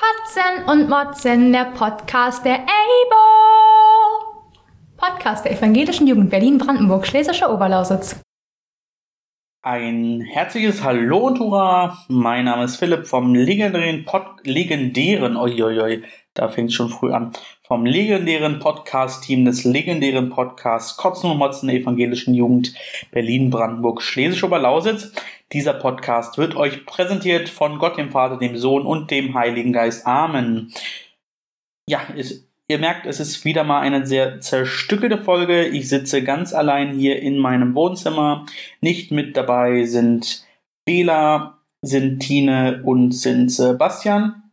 Kotzen und Motzen, der Podcast der EIBO. Podcast der Evangelischen Jugend Berlin-Brandenburg, Schlesische Oberlausitz. Ein herzliches Hallo und Hurra! Mein Name ist Philipp vom legendären Pod legendären, oi, da fängt schon früh an, vom legendären Podcast-Team des legendären Podcasts Kotzen und Motzen der Evangelischen Jugend Berlin-Brandenburg, Schlesische Oberlausitz. Dieser Podcast wird euch präsentiert von Gott, dem Vater, dem Sohn und dem Heiligen Geist. Amen. Ja, es Ihr merkt, es ist wieder mal eine sehr zerstückelte Folge. Ich sitze ganz allein hier in meinem Wohnzimmer. Nicht mit dabei sind Bela, sind Tine und sind Sebastian.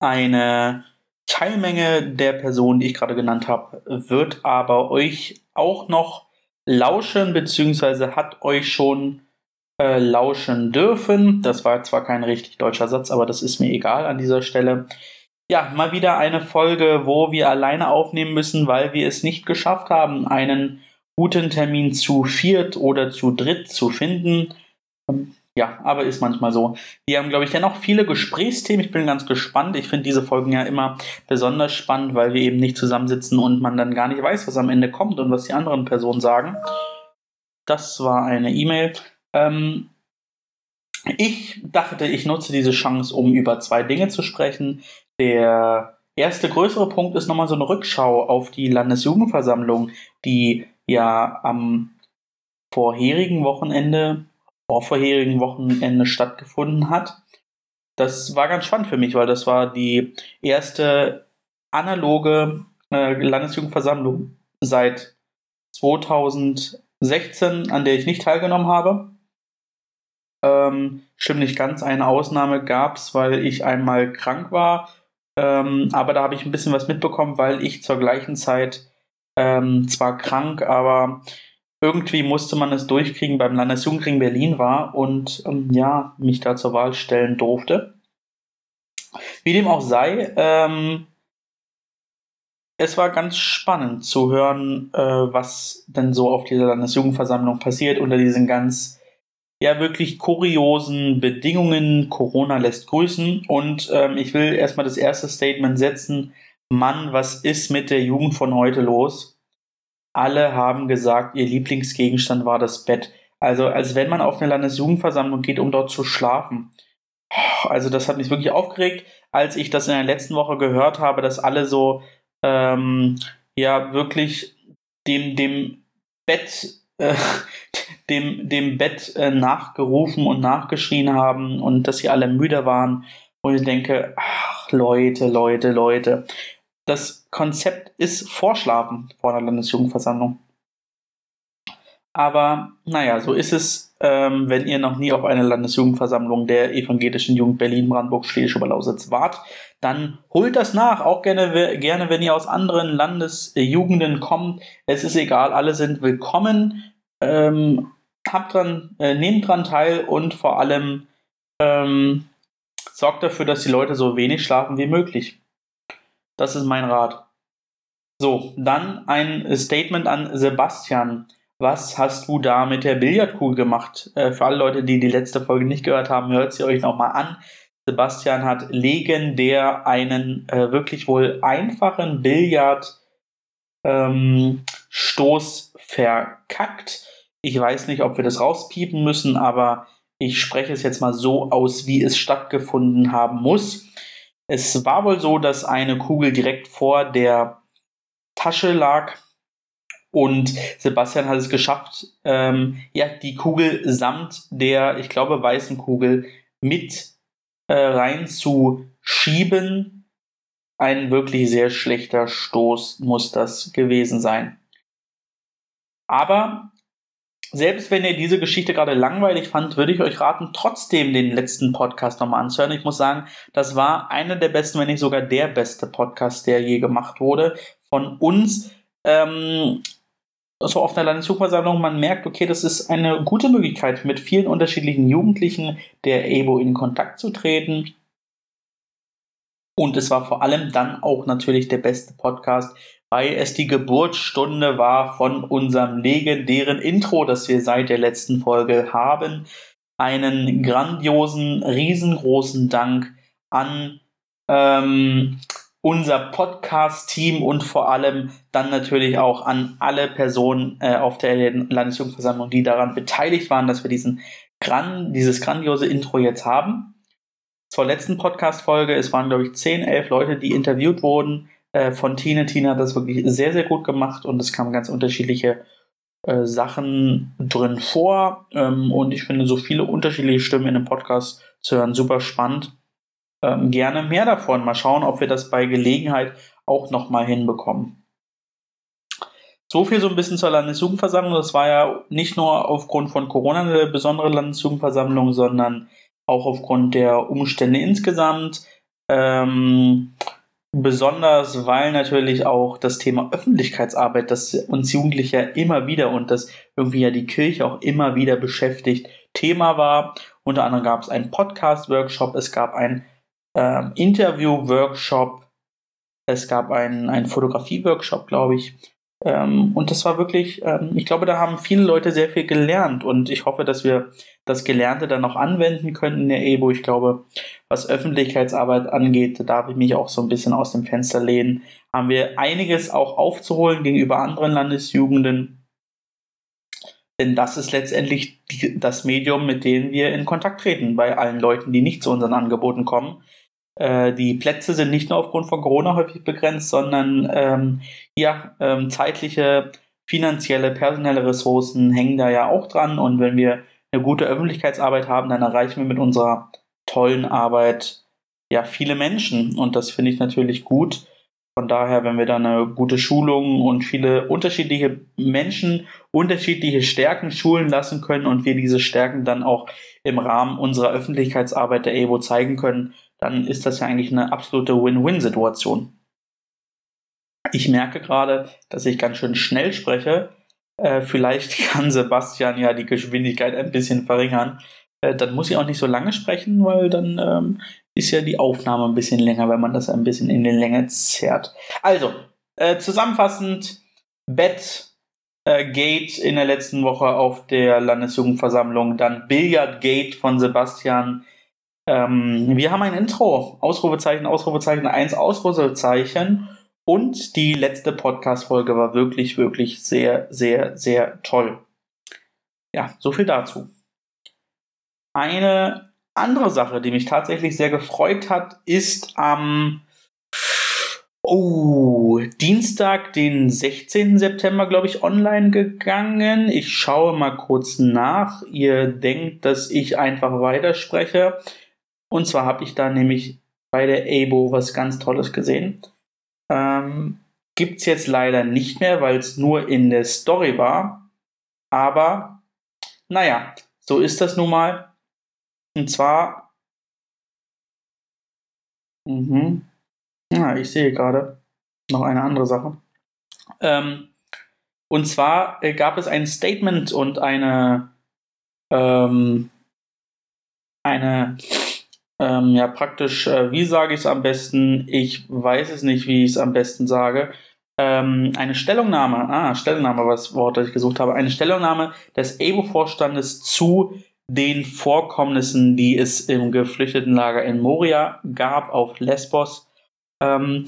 Eine Teilmenge der Personen, die ich gerade genannt habe, wird aber euch auch noch lauschen, beziehungsweise hat euch schon äh, lauschen dürfen. Das war zwar kein richtig deutscher Satz, aber das ist mir egal an dieser Stelle. Ja, mal wieder eine Folge, wo wir alleine aufnehmen müssen, weil wir es nicht geschafft haben, einen guten Termin zu viert oder zu dritt zu finden. Ähm, ja, aber ist manchmal so. Wir haben, glaube ich, dennoch viele Gesprächsthemen. Ich bin ganz gespannt. Ich finde diese Folgen ja immer besonders spannend, weil wir eben nicht zusammensitzen und man dann gar nicht weiß, was am Ende kommt und was die anderen Personen sagen. Das war eine E-Mail. Ähm, ich dachte, ich nutze diese Chance, um über zwei Dinge zu sprechen. Der erste größere Punkt ist nochmal so eine Rückschau auf die Landesjugendversammlung, die ja am vorherigen Wochenende, vorvorherigen Wochenende stattgefunden hat. Das war ganz spannend für mich, weil das war die erste analoge äh, Landesjugendversammlung seit 2016, an der ich nicht teilgenommen habe. Ähm, stimmt nicht ganz, eine Ausnahme gab es, weil ich einmal krank war ähm, aber da habe ich ein bisschen was mitbekommen, weil ich zur gleichen Zeit ähm, zwar krank, aber irgendwie musste man es durchkriegen beim Landesjugendring Berlin war und ähm, ja, mich da zur Wahl stellen durfte. Wie dem auch sei, ähm, es war ganz spannend zu hören, äh, was denn so auf dieser Landesjugendversammlung passiert unter diesen ganz ja wirklich kuriosen Bedingungen. Corona lässt grüßen. Und ähm, ich will erstmal das erste Statement setzen. Mann, was ist mit der Jugend von heute los? Alle haben gesagt, ihr Lieblingsgegenstand war das Bett. Also als wenn man auf eine Landesjugendversammlung geht, um dort zu schlafen. Also das hat mich wirklich aufgeregt, als ich das in der letzten Woche gehört habe, dass alle so ähm, ja wirklich dem, dem Bett äh, dem, dem Bett äh, nachgerufen und nachgeschrien haben und dass sie alle müde waren. Und ich denke, ach Leute, Leute, Leute. Das Konzept ist Vorschlafen vor einer Landesjugendversammlung. Aber naja, so ist es, ähm, wenn ihr noch nie auf einer Landesjugendversammlung der Evangelischen Jugend Berlin, Brandenburg, Schlesische Oberlausitz wart, dann holt das nach. Auch gerne, gerne, wenn ihr aus anderen Landesjugenden kommt. Es ist egal, alle sind willkommen. Ähm, habt dran, äh, nehmt dran teil und vor allem ähm, sorgt dafür, dass die Leute so wenig schlafen wie möglich. Das ist mein Rat. So, dann ein Statement an Sebastian. Was hast du da mit der Billardkugel gemacht? Äh, für alle Leute, die die letzte Folge nicht gehört haben, hört sie euch nochmal an. Sebastian hat legendär einen äh, wirklich wohl einfachen Billardstoß ähm, verkackt. Ich weiß nicht, ob wir das rauspiepen müssen, aber ich spreche es jetzt mal so aus, wie es stattgefunden haben muss. Es war wohl so, dass eine Kugel direkt vor der Tasche lag und Sebastian hat es geschafft, ähm, ja, die Kugel samt der, ich glaube, weißen Kugel mit äh, rein zu schieben. Ein wirklich sehr schlechter Stoß muss das gewesen sein. Aber selbst wenn ihr diese Geschichte gerade langweilig fand, würde ich euch raten, trotzdem den letzten Podcast nochmal anzuhören. Ich muss sagen, das war einer der besten, wenn nicht sogar der beste Podcast, der je gemacht wurde. Von uns, ähm, so auf einer Landesjugendversammlung, man merkt, okay, das ist eine gute Möglichkeit, mit vielen unterschiedlichen Jugendlichen der EBO in Kontakt zu treten. Und es war vor allem dann auch natürlich der beste Podcast, weil es die Geburtsstunde war von unserem legendären Intro, das wir seit der letzten Folge haben. Einen grandiosen, riesengroßen Dank an ähm, unser Podcast-Team und vor allem dann natürlich auch an alle Personen äh, auf der Landesjugendversammlung, die daran beteiligt waren, dass wir diesen gran dieses grandiose Intro jetzt haben. Zur letzten Podcast-Folge, es waren, glaube ich, 10, 11 Leute, die interviewt wurden äh, von Tine. Tine hat das wirklich sehr, sehr gut gemacht und es kamen ganz unterschiedliche äh, Sachen drin vor. Ähm, und ich finde, so viele unterschiedliche Stimmen in einem Podcast zu hören, super spannend. Ähm, gerne mehr davon. Mal schauen, ob wir das bei Gelegenheit auch nochmal hinbekommen. So viel so ein bisschen zur Landesjugendversammlung. Das war ja nicht nur aufgrund von Corona eine besondere Landesjugendversammlung, sondern auch aufgrund der Umstände insgesamt. Ähm, besonders, weil natürlich auch das Thema Öffentlichkeitsarbeit, das uns Jugendliche immer wieder und das irgendwie ja die Kirche auch immer wieder beschäftigt, Thema war. Unter anderem gab es einen Podcast-Workshop, es gab einen ähm, Interview-Workshop, es gab einen, einen Fotografie-Workshop, glaube ich. Ähm, und das war wirklich, ähm, ich glaube, da haben viele Leute sehr viel gelernt und ich hoffe, dass wir das Gelernte dann auch anwenden können in der EBO. Ich glaube, was Öffentlichkeitsarbeit angeht, da darf ich mich auch so ein bisschen aus dem Fenster lehnen. Haben wir einiges auch aufzuholen gegenüber anderen Landesjugenden. Denn das ist letztendlich die, das Medium, mit dem wir in Kontakt treten bei allen Leuten, die nicht zu unseren Angeboten kommen. Äh, die Plätze sind nicht nur aufgrund von Corona häufig begrenzt, sondern ähm, ja, ähm, zeitliche, finanzielle, personelle Ressourcen hängen da ja auch dran. Und wenn wir eine gute Öffentlichkeitsarbeit haben, dann erreichen wir mit unserer tollen Arbeit ja viele Menschen. Und das finde ich natürlich gut. Von daher, wenn wir da eine gute Schulung und viele unterschiedliche Menschen, unterschiedliche Stärken schulen lassen können und wir diese Stärken dann auch im Rahmen unserer Öffentlichkeitsarbeit der EBO zeigen können, dann ist das ja eigentlich eine absolute Win-Win-Situation. Ich merke gerade, dass ich ganz schön schnell spreche. Äh, vielleicht kann Sebastian ja die Geschwindigkeit ein bisschen verringern. Äh, dann muss ich auch nicht so lange sprechen, weil dann ähm, ist ja die Aufnahme ein bisschen länger, wenn man das ein bisschen in den Länge zerrt. Also, äh, zusammenfassend, Bett äh, Gate in der letzten Woche auf der Landesjugendversammlung, dann Billiard Gate von Sebastian ähm, wir haben ein Intro. Ausrufezeichen, Ausrufezeichen, eins Ausrufezeichen. Und die letzte Podcast-Folge war wirklich, wirklich sehr, sehr, sehr toll. Ja, so viel dazu. Eine andere Sache, die mich tatsächlich sehr gefreut hat, ist am oh, Dienstag, den 16. September, glaube ich, online gegangen. Ich schaue mal kurz nach. Ihr denkt, dass ich einfach weiterspreche. Und zwar habe ich da nämlich bei der ABO was ganz Tolles gesehen. Ähm, Gibt es jetzt leider nicht mehr, weil es nur in der Story war. Aber naja, so ist das nun mal. Und zwar. Mhm. Ja, ich sehe gerade noch eine andere Sache. Ähm, und zwar äh, gab es ein Statement und eine, ähm, eine ähm, ja, praktisch, äh, wie sage ich es am besten? Ich weiß es nicht, wie ich es am besten sage. Ähm, eine Stellungnahme, ah, Stellungnahme, was Wort, das ich gesucht habe, eine Stellungnahme des EBO-Vorstandes zu den Vorkommnissen, die es im Geflüchtetenlager in Moria gab, auf Lesbos. Ähm,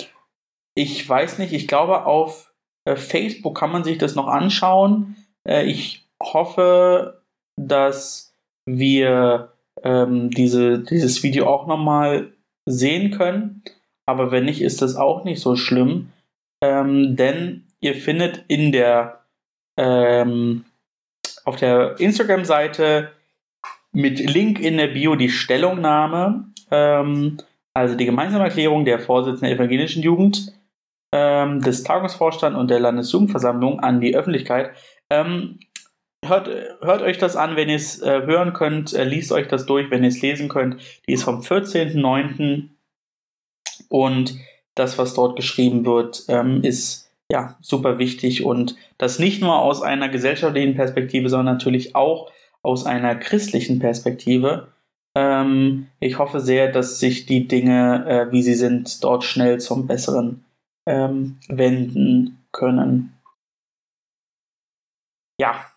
ich weiß nicht, ich glaube, auf äh, Facebook kann man sich das noch anschauen. Äh, ich hoffe, dass wir ähm, diese, dieses Video auch nochmal sehen können. Aber wenn nicht, ist das auch nicht so schlimm. Ähm, denn ihr findet in der ähm, auf der Instagram-Seite mit Link in der Bio die Stellungnahme, ähm, also die gemeinsame Erklärung der Vorsitzenden der evangelischen Jugend, ähm, des Tagungsvorstands und der Landesjugendversammlung an die Öffentlichkeit. Ähm, Hört, hört euch das an, wenn ihr es äh, hören könnt. Äh, liest euch das durch, wenn ihr es lesen könnt. Die ist vom 14.09. Und das, was dort geschrieben wird, ähm, ist ja super wichtig und das nicht nur aus einer gesellschaftlichen Perspektive, sondern natürlich auch aus einer christlichen Perspektive. Ähm, ich hoffe sehr, dass sich die Dinge, äh, wie sie sind, dort schnell zum Besseren ähm, wenden können. Ja,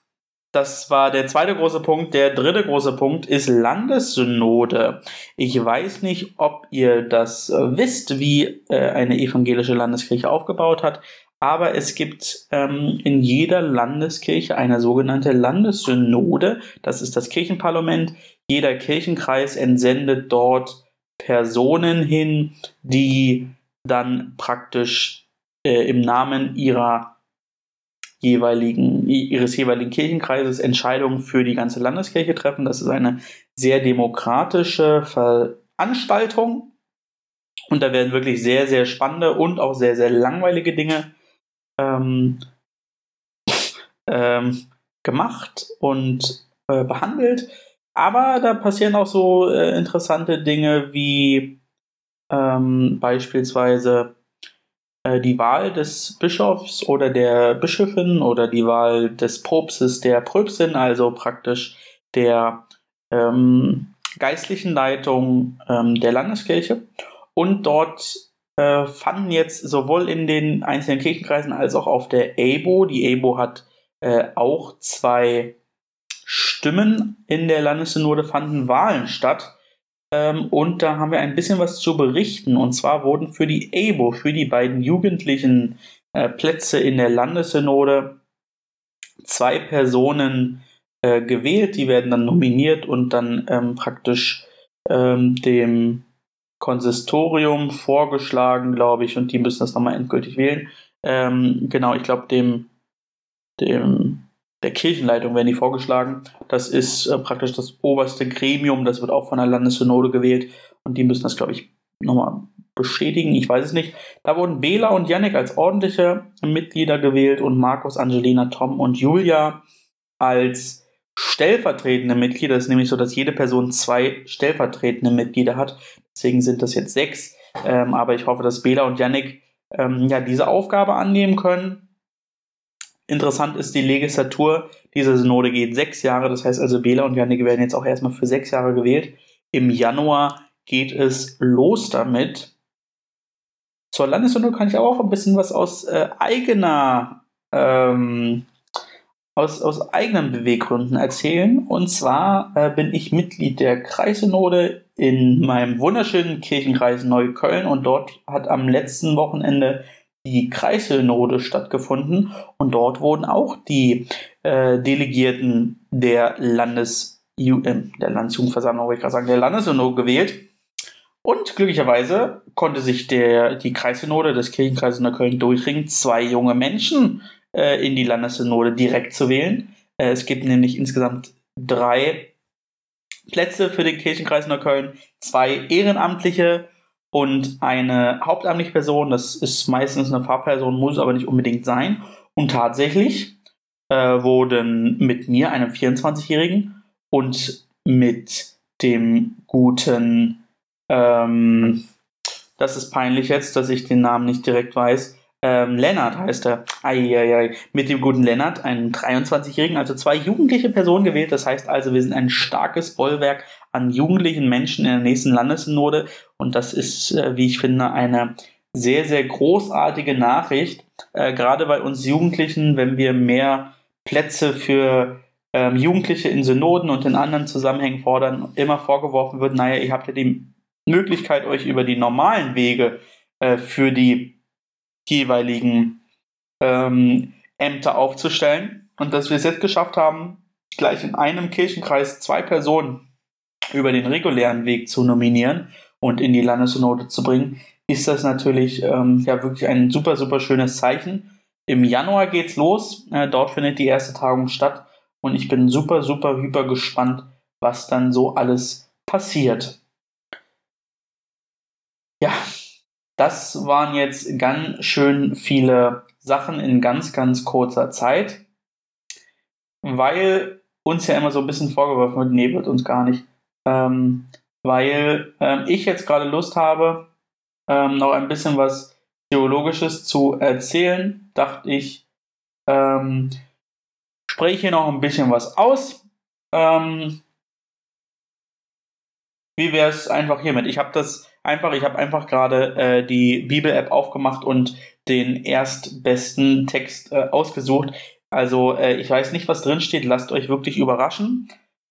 das war der zweite große Punkt. Der dritte große Punkt ist Landessynode. Ich weiß nicht, ob ihr das äh, wisst, wie äh, eine evangelische Landeskirche aufgebaut hat, aber es gibt ähm, in jeder Landeskirche eine sogenannte Landessynode. Das ist das Kirchenparlament. Jeder Kirchenkreis entsendet dort Personen hin, die dann praktisch äh, im Namen ihrer jeweiligen, ihres jeweiligen Kirchenkreises Entscheidungen für die ganze Landeskirche treffen. Das ist eine sehr demokratische Veranstaltung. Und da werden wirklich sehr, sehr spannende und auch sehr, sehr langweilige Dinge ähm, ähm, gemacht und äh, behandelt. Aber da passieren auch so äh, interessante Dinge wie ähm, beispielsweise die Wahl des Bischofs oder der Bischöfin oder die Wahl des Propstes der Pröpsin, also praktisch der ähm, geistlichen Leitung ähm, der Landeskirche. Und dort äh, fanden jetzt sowohl in den einzelnen Kirchenkreisen als auch auf der EBO, die EBO hat äh, auch zwei Stimmen in der Landessynode, fanden Wahlen statt. Ähm, und da haben wir ein bisschen was zu berichten. Und zwar wurden für die EBO, für die beiden jugendlichen äh, Plätze in der Landessynode, zwei Personen äh, gewählt. Die werden dann nominiert und dann ähm, praktisch ähm, dem Konsistorium vorgeschlagen, glaube ich, und die müssen das nochmal endgültig wählen. Ähm, genau, ich glaube, dem, dem der Kirchenleitung werden die vorgeschlagen. Das ist äh, praktisch das oberste Gremium, das wird auch von der Landessynode gewählt und die müssen das, glaube ich, nochmal bestätigen, ich weiß es nicht. Da wurden Bela und Yannick als ordentliche Mitglieder gewählt und Markus, Angelina, Tom und Julia als stellvertretende Mitglieder. Das ist nämlich so, dass jede Person zwei stellvertretende Mitglieder hat. Deswegen sind das jetzt sechs. Ähm, aber ich hoffe, dass Bela und Yannick ähm, ja diese Aufgabe annehmen können Interessant ist die Legislatur dieser Synode geht sechs Jahre, das heißt also Bela und Janik werden jetzt auch erstmal für sechs Jahre gewählt. Im Januar geht es los damit. Zur Landessynode kann ich aber auch ein bisschen was aus äh, eigener ähm, aus, aus eigenen Beweggründen erzählen. Und zwar äh, bin ich Mitglied der Kreissynode in meinem wunderschönen Kirchenkreis Neukölln und dort hat am letzten Wochenende die Kreissynode stattgefunden und dort wurden auch die äh, Delegierten der Landes äh, der Landesjugendversammlung, wollte ich gerade sagen, der Landessynode gewählt. Und glücklicherweise konnte sich der, die Kreissynode des Kirchenkreises Neukölln durchringen, zwei junge Menschen äh, in die Landessynode direkt zu wählen. Äh, es gibt nämlich insgesamt drei Plätze für den Kirchenkreis Neukölln, zwei ehrenamtliche und eine hauptamtliche Person, das ist meistens eine Fahrperson, muss aber nicht unbedingt sein. Und tatsächlich äh, wurden mit mir, einem 24-Jährigen, und mit dem guten, ähm, das ist peinlich jetzt, dass ich den Namen nicht direkt weiß, ähm, Lennart heißt er. Eieiei. Mit dem guten Lennart, einem 23-Jährigen, also zwei jugendliche Personen gewählt. Das heißt also, wir sind ein starkes Bollwerk an jugendlichen Menschen in der nächsten Landessynode. Und das ist, äh, wie ich finde, eine sehr, sehr großartige Nachricht. Äh, gerade bei uns Jugendlichen, wenn wir mehr Plätze für ähm, Jugendliche in Synoden und in anderen Zusammenhängen fordern, immer vorgeworfen wird, naja, ihr habt ja die Möglichkeit, euch über die normalen Wege äh, für die jeweiligen ähm, Ämter aufzustellen. Und dass wir es jetzt geschafft haben, gleich in einem Kirchenkreis zwei Personen über den regulären Weg zu nominieren und in die Landessynode zu bringen, ist das natürlich ähm, ja wirklich ein super, super schönes Zeichen. Im Januar geht's los. Äh, dort findet die erste Tagung statt. Und ich bin super, super, hyper gespannt, was dann so alles passiert. Ja, das waren jetzt ganz schön viele Sachen in ganz, ganz kurzer Zeit, weil uns ja immer so ein bisschen vorgeworfen wird, nee, wird uns gar nicht. Ähm, weil ähm, ich jetzt gerade Lust habe, ähm, noch ein bisschen was Theologisches zu erzählen, dachte ich, ähm, spreche hier noch ein bisschen was aus. Ähm, wie wäre es einfach hiermit? Ich habe das einfach, ich habe einfach gerade äh, die Bibel-App aufgemacht und den erstbesten Text äh, ausgesucht. Also äh, ich weiß nicht, was drin steht. Lasst euch wirklich überraschen.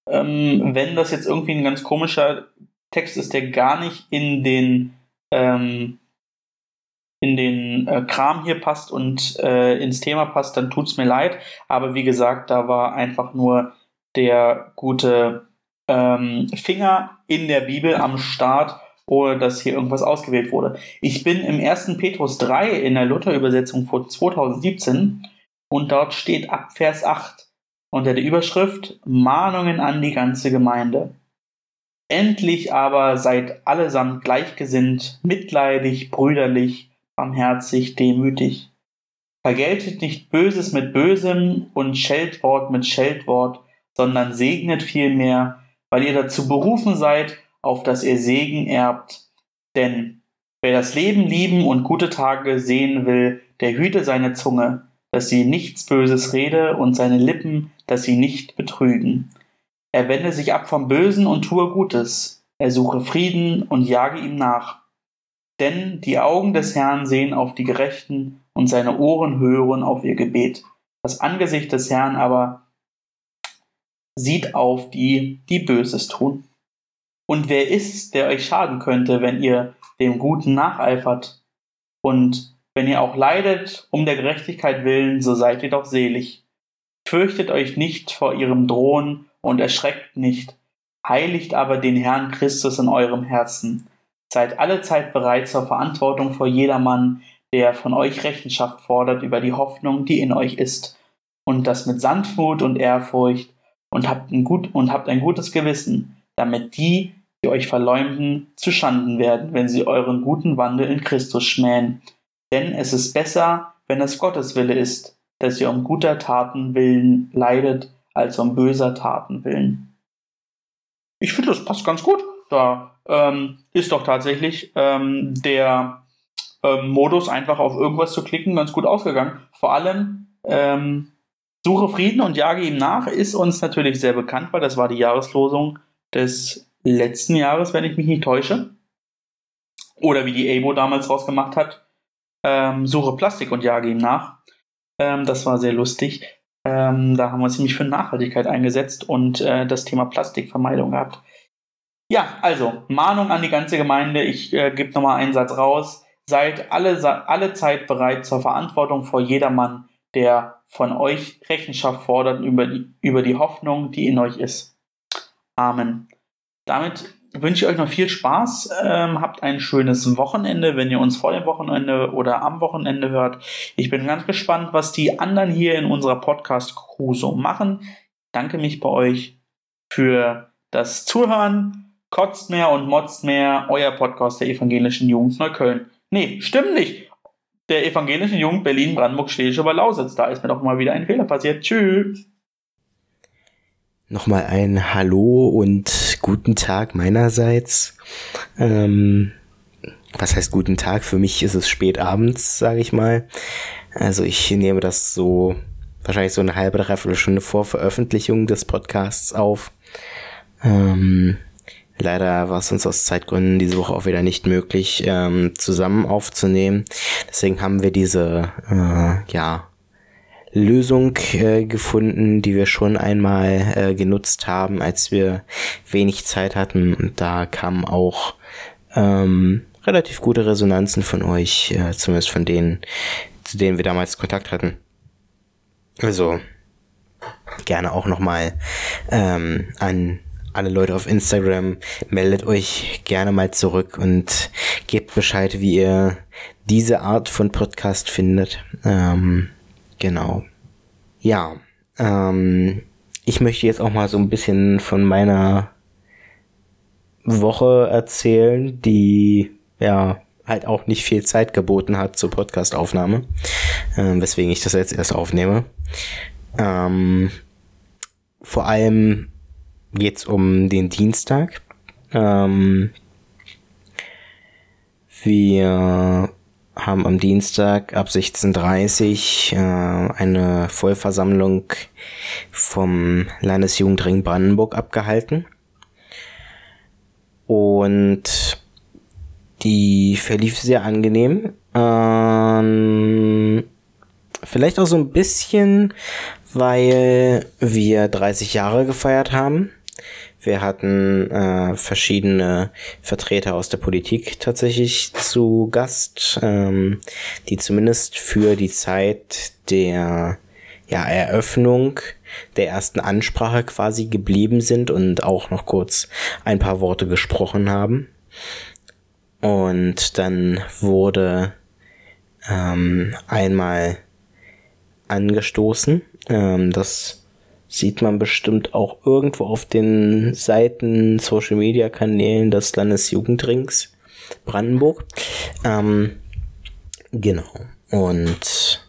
Ähm, wenn das jetzt irgendwie ein ganz komischer Text ist, der gar nicht in den ähm, in den äh, Kram hier passt und äh, ins Thema passt, dann tut's mir leid. Aber wie gesagt, da war einfach nur der gute ähm, Finger in der Bibel am Start, ohne dass hier irgendwas ausgewählt wurde. Ich bin im 1. Petrus 3 in der Luther-Übersetzung von 2017 und dort steht ab Vers 8 unter der Überschrift Mahnungen an die ganze Gemeinde. Endlich aber seid allesamt gleichgesinnt, mitleidig, brüderlich, barmherzig, demütig. Vergeltet nicht Böses mit Bösem und Scheldwort mit Scheldwort, sondern segnet vielmehr, weil ihr dazu berufen seid, auf dass ihr Segen erbt. Denn wer das Leben lieben und gute Tage sehen will, der hüte seine Zunge, dass sie nichts Böses rede und seine Lippen, dass sie nicht betrügen. Er wende sich ab vom Bösen und tue Gutes. Er suche Frieden und jage ihm nach. Denn die Augen des Herrn sehen auf die Gerechten und seine Ohren hören auf ihr Gebet. Das Angesicht des Herrn aber sieht auf die, die Böses tun. Und wer ist, der euch schaden könnte, wenn ihr dem Guten nacheifert? Und wenn ihr auch leidet um der Gerechtigkeit willen, so seid ihr doch selig. Fürchtet euch nicht vor ihrem Drohen und erschreckt nicht. Heiligt aber den Herrn Christus in eurem Herzen Seid alle Zeit bereit zur Verantwortung vor jedermann, der von euch Rechenschaft fordert über die Hoffnung, die in euch ist, und das mit Sanftmut und Ehrfurcht, und habt ein, gut, und habt ein gutes Gewissen, damit die, die euch verleumden, zu Schanden werden, wenn sie euren guten Wandel in Christus schmähen. Denn es ist besser, wenn es Gottes Wille ist, dass ihr um guter Taten willen leidet, als um böser Taten willen. Ich finde, das passt ganz gut. Da ähm, ist doch tatsächlich ähm, der ähm, Modus, einfach auf irgendwas zu klicken, ganz gut ausgegangen. Vor allem ähm, Suche Frieden und jage ihm nach ist uns natürlich sehr bekannt, weil das war die Jahreslosung des letzten Jahres, wenn ich mich nicht täusche. Oder wie die ABO damals rausgemacht hat, ähm, suche Plastik und jage ihm nach. Ähm, das war sehr lustig. Ähm, da haben wir uns nämlich für Nachhaltigkeit eingesetzt und äh, das Thema Plastikvermeidung gehabt. Ja, also Mahnung an die ganze Gemeinde. Ich äh, gebe nochmal einen Satz raus. Seid alle, alle Zeit bereit zur Verantwortung vor jedermann, der von euch Rechenschaft fordert über die, über die Hoffnung, die in euch ist. Amen. Damit wünsche ich euch noch viel Spaß. Ähm, habt ein schönes Wochenende, wenn ihr uns vor dem Wochenende oder am Wochenende hört. Ich bin ganz gespannt, was die anderen hier in unserer Podcast-Crew so machen. Danke mich bei euch für das Zuhören Kotzt mehr und motzt mehr, euer Podcast der evangelischen Jugend Neukölln. Nee, stimmt nicht. Der evangelischen Jugend Berlin, Brandenburg, Schlesische Lausitz. Da ist mir doch mal wieder ein Fehler passiert. Tschüss. Nochmal ein Hallo und guten Tag meinerseits. Ähm, was heißt guten Tag? Für mich ist es spät abends, sage ich mal. Also ich nehme das so wahrscheinlich so eine halbe, dreiviertel Stunde vor Veröffentlichung des Podcasts auf. Ähm, Leider war es uns aus Zeitgründen diese Woche auch wieder nicht möglich, ähm, zusammen aufzunehmen. Deswegen haben wir diese, äh, ja, Lösung äh, gefunden, die wir schon einmal äh, genutzt haben, als wir wenig Zeit hatten. Und da kamen auch ähm, relativ gute Resonanzen von euch, äh, zumindest von denen, zu denen wir damals Kontakt hatten. Also gerne auch nochmal ähm, an alle Leute auf Instagram, meldet euch gerne mal zurück und gebt Bescheid, wie ihr diese Art von Podcast findet. Ähm, genau. Ja, ähm, ich möchte jetzt auch mal so ein bisschen von meiner Woche erzählen, die ja halt auch nicht viel Zeit geboten hat zur Podcastaufnahme, äh, weswegen ich das jetzt erst aufnehme. Ähm, vor allem geht es um den Dienstag. Ähm, wir haben am Dienstag ab 16.30 äh, eine Vollversammlung vom Landesjugendring Brandenburg abgehalten. Und die verlief sehr angenehm. Ähm, vielleicht auch so ein bisschen weil wir 30 Jahre gefeiert haben. Wir hatten äh, verschiedene Vertreter aus der Politik tatsächlich zu Gast, ähm, die zumindest für die Zeit der ja, Eröffnung der ersten Ansprache quasi geblieben sind und auch noch kurz ein paar Worte gesprochen haben. Und dann wurde ähm, einmal angestoßen. Ähm, das sieht man bestimmt auch irgendwo auf den Seiten, Social Media Kanälen des Landesjugendrings Brandenburg. Ähm, genau. Und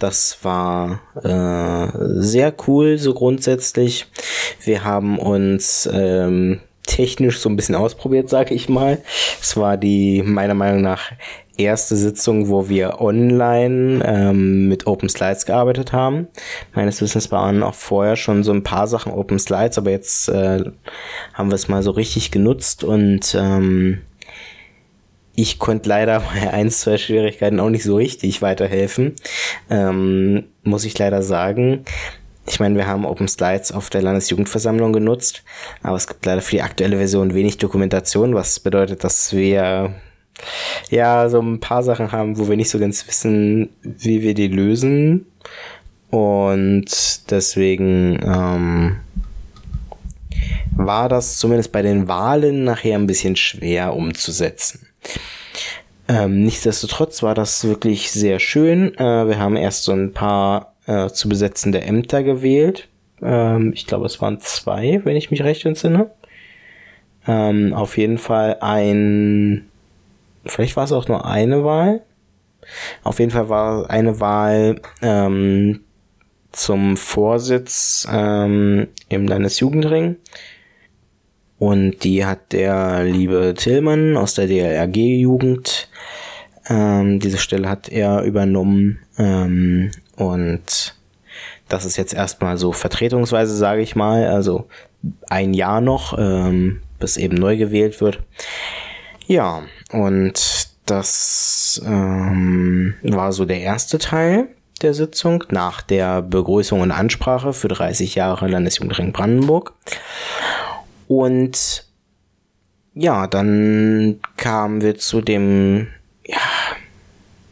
das war äh, sehr cool, so grundsätzlich. Wir haben uns ähm, technisch so ein bisschen ausprobiert, sag ich mal. Es war die meiner Meinung nach erste Sitzung, wo wir online ähm, mit Open Slides gearbeitet haben. Meines Wissens waren auch vorher schon so ein paar Sachen Open Slides, aber jetzt äh, haben wir es mal so richtig genutzt und ähm, ich konnte leider bei ein, zwei Schwierigkeiten auch nicht so richtig weiterhelfen. Ähm, muss ich leider sagen. Ich meine, wir haben Open Slides auf der Landesjugendversammlung genutzt, aber es gibt leider für die aktuelle Version wenig Dokumentation, was bedeutet, dass wir ja so ein paar Sachen haben, wo wir nicht so ganz wissen, wie wir die lösen. Und deswegen ähm, war das zumindest bei den Wahlen nachher ein bisschen schwer umzusetzen. Ähm, nichtsdestotrotz war das wirklich sehr schön. Äh, wir haben erst so ein paar äh, zu besetzende Ämter gewählt. Ähm, ich glaube, es waren zwei, wenn ich mich recht entsinne. Ähm, auf jeden Fall ein, vielleicht war es auch nur eine Wahl. Auf jeden Fall war eine Wahl ähm, zum Vorsitz ähm, im Landesjugendring. Und die hat der liebe Tillmann aus der DLRG-Jugend. Ähm, diese Stelle hat er übernommen. Ähm, und das ist jetzt erstmal so vertretungsweise, sage ich mal. Also ein Jahr noch, ähm, bis eben neu gewählt wird. Ja, und das ähm, war so der erste Teil der Sitzung nach der Begrüßung und Ansprache für 30 Jahre Landesjugendring Brandenburg. Und ja, dann kamen wir zu dem ja,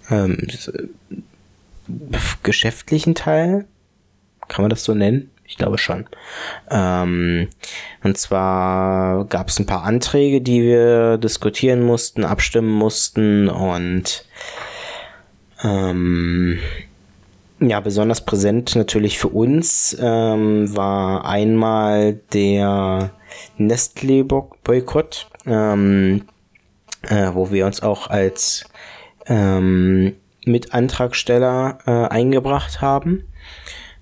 ähm, geschäftlichen Teil. Kann man das so nennen? Ich glaube schon. Ähm, und zwar gab es ein paar Anträge, die wir diskutieren mussten, abstimmen mussten und ähm, ja, besonders präsent natürlich für uns ähm, war einmal der Nestlé-Boykott, ähm, äh, wo wir uns auch als ähm, Mitantragsteller äh, eingebracht haben.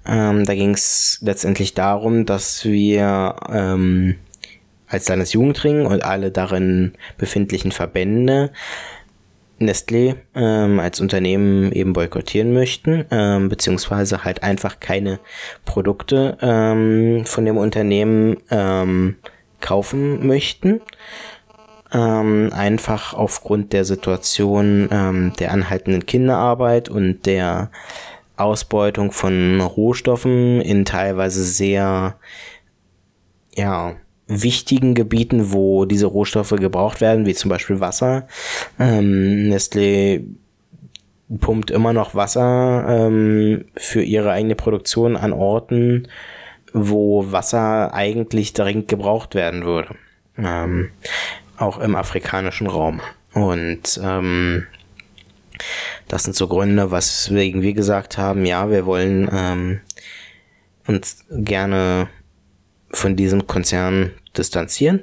Ähm, da ging es letztendlich darum, dass wir ähm, als Landesjugendring und alle darin befindlichen Verbände Nestlé ähm, als Unternehmen eben boykottieren möchten, ähm, beziehungsweise halt einfach keine Produkte ähm, von dem Unternehmen ähm, kaufen möchten. Ähm, einfach aufgrund der Situation ähm, der anhaltenden Kinderarbeit und der Ausbeutung von Rohstoffen in teilweise sehr ja wichtigen Gebieten, wo diese Rohstoffe gebraucht werden, wie zum Beispiel Wasser. Ähm, Nestlé pumpt immer noch Wasser ähm, für ihre eigene Produktion an Orten, wo Wasser eigentlich dringend gebraucht werden würde. Ähm, auch im afrikanischen Raum. Und ähm, das sind so Gründe, weswegen wir gesagt haben, ja, wir wollen ähm, uns gerne von diesem Konzern distanzieren.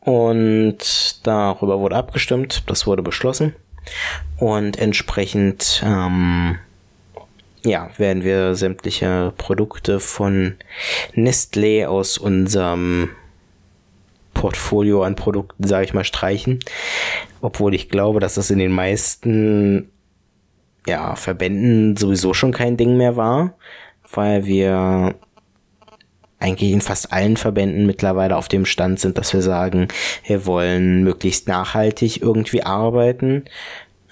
Und darüber wurde abgestimmt, das wurde beschlossen. Und entsprechend ähm, ja, werden wir sämtliche Produkte von Nestlé aus unserem Portfolio an Produkten, sage ich mal, streichen. Obwohl ich glaube, dass das in den meisten ja, Verbänden sowieso schon kein Ding mehr war, weil wir eigentlich in fast allen Verbänden mittlerweile auf dem Stand sind, dass wir sagen, wir wollen möglichst nachhaltig irgendwie arbeiten,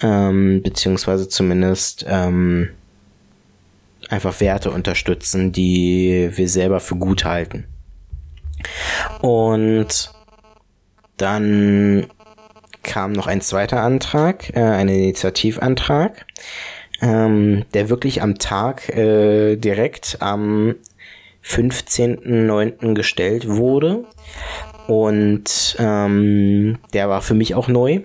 ähm, beziehungsweise zumindest ähm, einfach Werte unterstützen, die wir selber für gut halten. Und dann kam noch ein zweiter Antrag, äh, ein Initiativantrag, ähm, der wirklich am Tag äh, direkt am 15.09. gestellt wurde. Und ähm, der war für mich auch neu.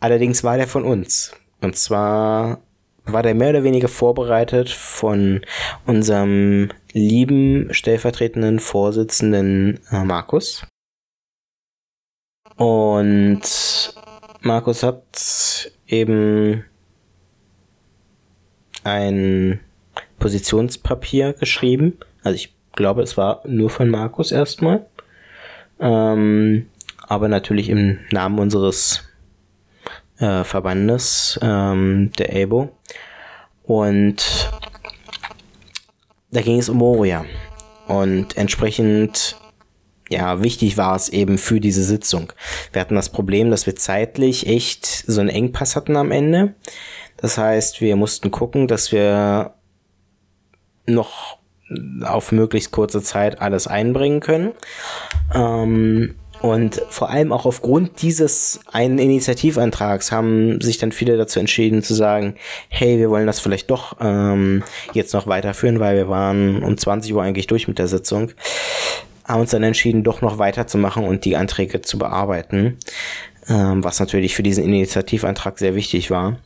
Allerdings war der von uns. Und zwar war der mehr oder weniger vorbereitet von unserem lieben stellvertretenden Vorsitzenden äh, Markus. Und Markus hat eben ein Positionspapier geschrieben. Also ich glaube, es war nur von Markus erstmal. Ähm, aber natürlich im Namen unseres äh, Verbandes, ähm, der EBO. Und da ging es um Moria. Und entsprechend, ja, wichtig war es eben für diese Sitzung. Wir hatten das Problem, dass wir zeitlich echt so einen Engpass hatten am Ende. Das heißt, wir mussten gucken, dass wir noch auf möglichst kurze Zeit alles einbringen können. Ähm, und vor allem auch aufgrund dieses einen Initiativantrags haben sich dann viele dazu entschieden zu sagen, hey, wir wollen das vielleicht doch ähm, jetzt noch weiterführen, weil wir waren um 20 Uhr eigentlich durch mit der Sitzung. Haben uns dann entschieden, doch noch weiterzumachen und die Anträge zu bearbeiten, ähm, was natürlich für diesen Initiativantrag sehr wichtig war.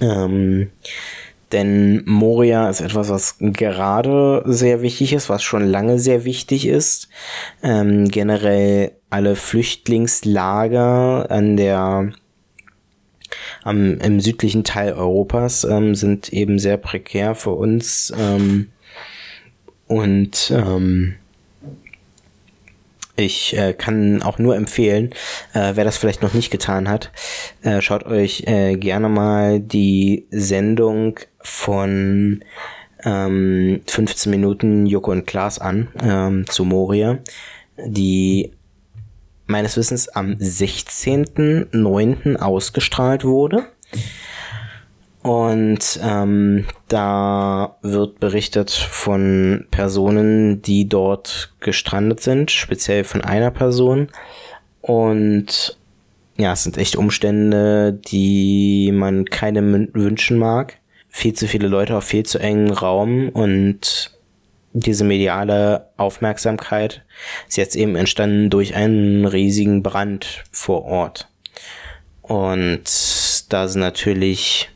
Ähm, denn Moria ist etwas, was gerade sehr wichtig ist, was schon lange sehr wichtig ist. Ähm, generell alle Flüchtlingslager an der am, im südlichen Teil Europas ähm, sind eben sehr prekär für uns. Ähm, und ähm, ich äh, kann auch nur empfehlen, äh, wer das vielleicht noch nicht getan hat, äh, schaut euch äh, gerne mal die Sendung von ähm, 15 Minuten Joko und Klaas an ähm, zu Moria, die meines Wissens am 16.09. ausgestrahlt wurde. Und ähm, da wird berichtet von Personen, die dort gestrandet sind, speziell von einer Person. Und ja, es sind echt Umstände, die man keinem wünschen mag. Viel zu viele Leute auf viel zu engen Raum und diese mediale Aufmerksamkeit ist jetzt eben entstanden durch einen riesigen Brand vor Ort. Und da sind natürlich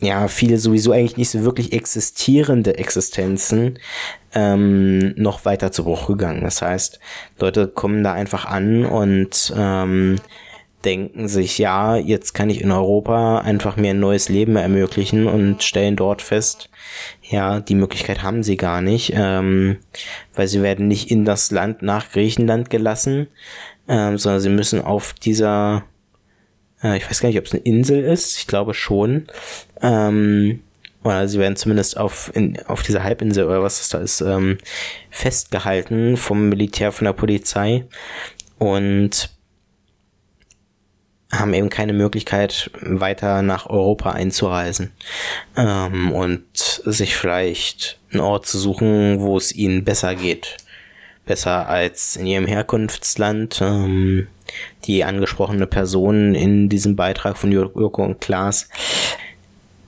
ja, viele sowieso eigentlich nicht so wirklich existierende Existenzen ähm, noch weiter zu Bruch gegangen. Das heißt, Leute kommen da einfach an und ähm, denken sich, ja, jetzt kann ich in Europa einfach mir ein neues Leben ermöglichen und stellen dort fest, ja, die Möglichkeit haben sie gar nicht, ähm, weil sie werden nicht in das Land nach Griechenland gelassen, ähm, sondern sie müssen auf dieser äh, ich weiß gar nicht, ob es eine Insel ist. Ich glaube schon. Ähm, oder sie werden zumindest auf, in, auf dieser Halbinsel oder was das da ist, ähm, festgehalten vom Militär, von der Polizei. Und haben eben keine Möglichkeit, weiter nach Europa einzureisen ähm, und sich vielleicht einen Ort zu suchen, wo es ihnen besser geht. Besser als in ihrem Herkunftsland. Ähm, die angesprochene Person in diesem Beitrag von Jürko und Klaas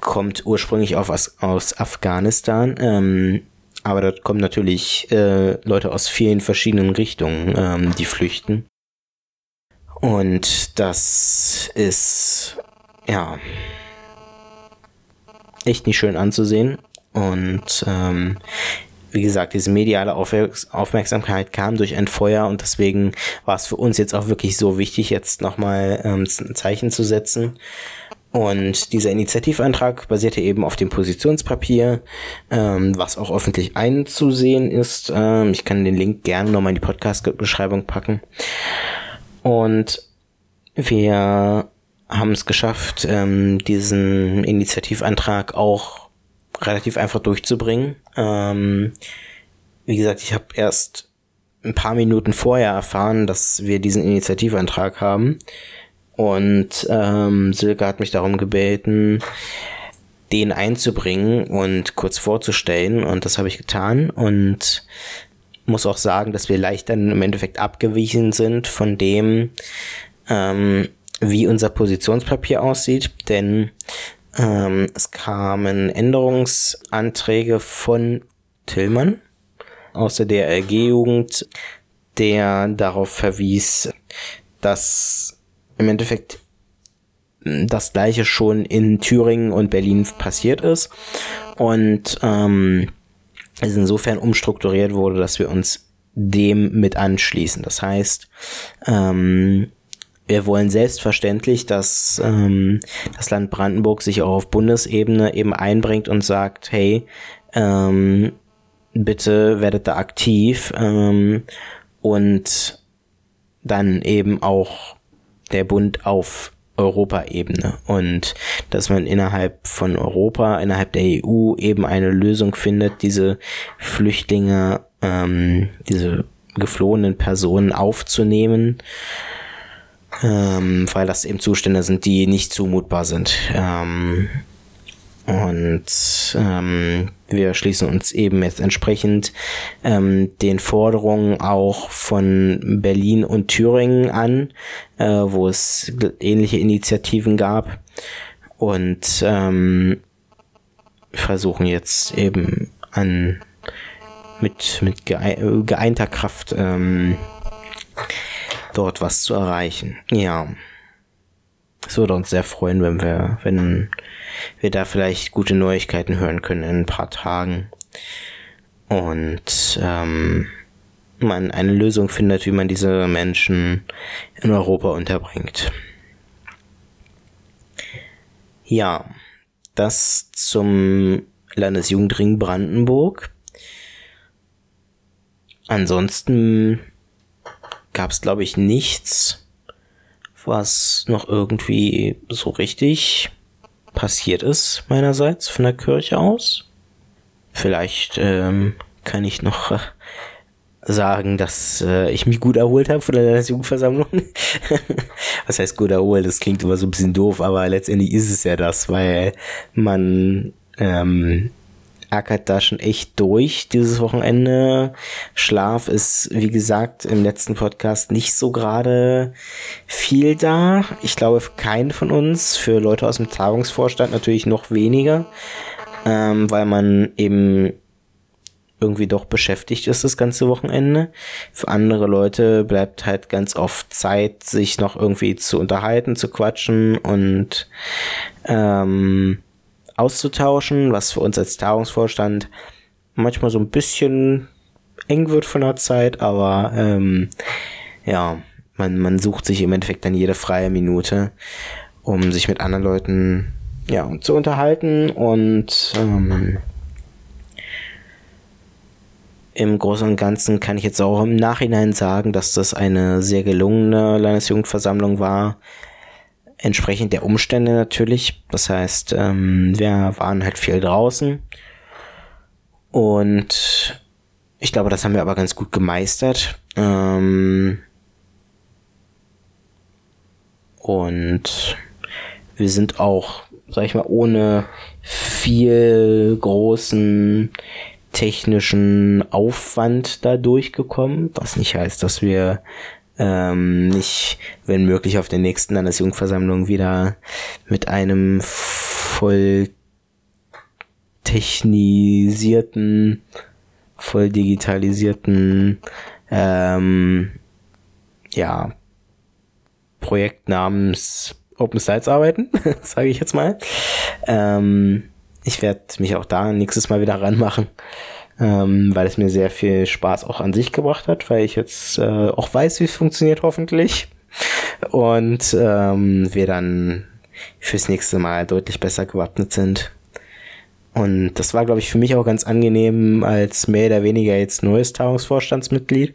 kommt ursprünglich auf, aus, Afghanistan, ähm, aber dort kommen natürlich äh, Leute aus vielen verschiedenen Richtungen, ähm, die flüchten. Und das ist, ja, echt nicht schön anzusehen. Und ähm, wie gesagt, diese mediale Aufmerksamkeit kam durch ein Feuer und deswegen war es für uns jetzt auch wirklich so wichtig, jetzt nochmal ähm, ein Zeichen zu setzen. Und dieser Initiativantrag basierte eben auf dem Positionspapier, ähm, was auch öffentlich einzusehen ist. Ähm, ich kann den Link gerne nochmal in die Podcast-Beschreibung packen. Und wir haben es geschafft, ähm, diesen Initiativantrag auch relativ einfach durchzubringen. Ähm, wie gesagt, ich habe erst ein paar Minuten vorher erfahren, dass wir diesen Initiativantrag haben. Und ähm, Silke hat mich darum gebeten, den einzubringen und kurz vorzustellen. Und das habe ich getan und muss auch sagen, dass wir leicht dann im Endeffekt abgewichen sind von dem, ähm, wie unser Positionspapier aussieht, denn ähm, es kamen Änderungsanträge von Tillmann aus der DRG-Jugend, der darauf verwies, dass im Endeffekt das gleiche schon in Thüringen und Berlin passiert ist und ähm, es insofern umstrukturiert wurde, dass wir uns dem mit anschließen. Das heißt, ähm, wir wollen selbstverständlich, dass ähm, das Land Brandenburg sich auch auf Bundesebene eben einbringt und sagt, hey, ähm, bitte werdet da aktiv ähm, und dann eben auch der Bund auf Europaebene und dass man innerhalb von Europa, innerhalb der EU eben eine Lösung findet, diese Flüchtlinge, ähm, diese geflohenen Personen aufzunehmen, ähm, weil das eben Zustände sind, die nicht zumutbar sind. Ähm, und ähm, wir schließen uns eben jetzt entsprechend ähm, den Forderungen auch von Berlin und Thüringen an, äh, wo es ähnliche Initiativen gab. Und ähm, versuchen jetzt eben an mit, mit geeinter Kraft ähm, dort was zu erreichen. Ja. Es würde uns sehr freuen, wenn wir, wenn wir da vielleicht gute Neuigkeiten hören können in ein paar Tagen. Und ähm, man eine Lösung findet, wie man diese Menschen in Europa unterbringt. Ja, das zum Landesjugendring Brandenburg. Ansonsten gab es, glaube ich, nichts, was noch irgendwie so richtig passiert ist, meinerseits, von der Kirche aus. Vielleicht ähm, kann ich noch äh, sagen, dass äh, ich mich gut erholt habe von der Landesjugendversammlung. Was heißt gut erholt? Das klingt immer so ein bisschen doof, aber letztendlich ist es ja das, weil man ähm, ackert da schon echt durch dieses Wochenende. Schlaf ist, wie gesagt, im letzten Podcast nicht so gerade viel da. Ich glaube, für keinen von uns, für Leute aus dem Tagungsvorstand natürlich noch weniger, ähm, weil man eben irgendwie doch beschäftigt ist das ganze Wochenende. Für andere Leute bleibt halt ganz oft Zeit, sich noch irgendwie zu unterhalten, zu quatschen und ähm, auszutauschen, was für uns als Tagungsvorstand manchmal so ein bisschen eng wird von der Zeit, aber ähm, ja, man, man sucht sich im Endeffekt dann jede freie Minute, um sich mit anderen Leuten ja, zu unterhalten und ähm, im Großen und Ganzen kann ich jetzt auch im Nachhinein sagen, dass das eine sehr gelungene Landesjugendversammlung war entsprechend der Umstände natürlich. Das heißt, ähm, wir waren halt viel draußen und ich glaube, das haben wir aber ganz gut gemeistert. Ähm, und wir sind auch, sag ich mal, ohne viel großen technischen Aufwand da durchgekommen, was nicht heißt, dass wir ähm, nicht, wenn möglich, auf der nächsten Landesjugendversammlung wieder mit einem voll technisierten, voll digitalisierten, ähm, ja, Projekt namens Open Sites arbeiten, sage ich jetzt mal. Ähm, ich werde mich auch da nächstes Mal wieder ranmachen ähm, weil es mir sehr viel Spaß auch an sich gebracht hat, weil ich jetzt äh, auch weiß, wie es funktioniert, hoffentlich. Und ähm, wir dann fürs nächste Mal deutlich besser gewappnet sind. Und das war, glaube ich, für mich auch ganz angenehm als mehr oder weniger jetzt neues Tagungsvorstandsmitglied.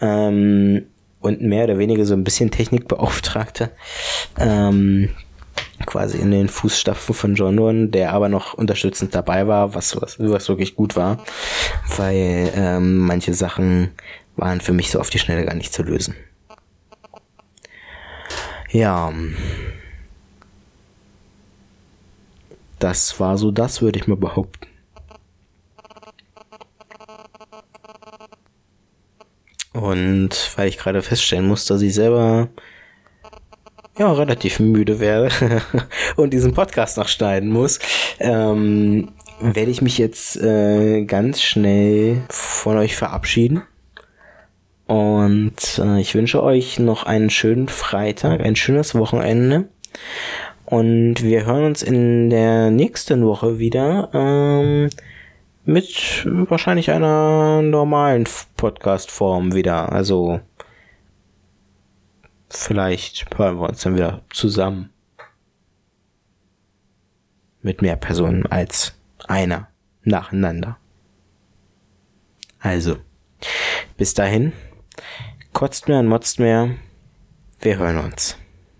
Ähm, und mehr oder weniger so ein bisschen Technikbeauftragter. Ähm, quasi in den Fußstapfen von John Doan, der aber noch unterstützend dabei war, was, was, was wirklich gut war, weil ähm, manche Sachen waren für mich so auf die Schnelle gar nicht zu lösen. Ja. das war so das, würde ich mal behaupten. Und weil ich gerade feststellen muss, dass ich selber ja relativ müde werde und diesen Podcast noch schneiden muss, ähm, werde ich mich jetzt äh, ganz schnell von euch verabschieden. Und äh, ich wünsche euch noch einen schönen Freitag, ein schönes Wochenende. Und wir hören uns in der nächsten Woche wieder ähm, mit wahrscheinlich einer normalen Podcast-Form wieder. Also vielleicht hören wir uns dann wieder zusammen. Mit mehr Personen als einer nacheinander. Also, bis dahin, kotzt mehr und motzt mehr. Wir hören uns.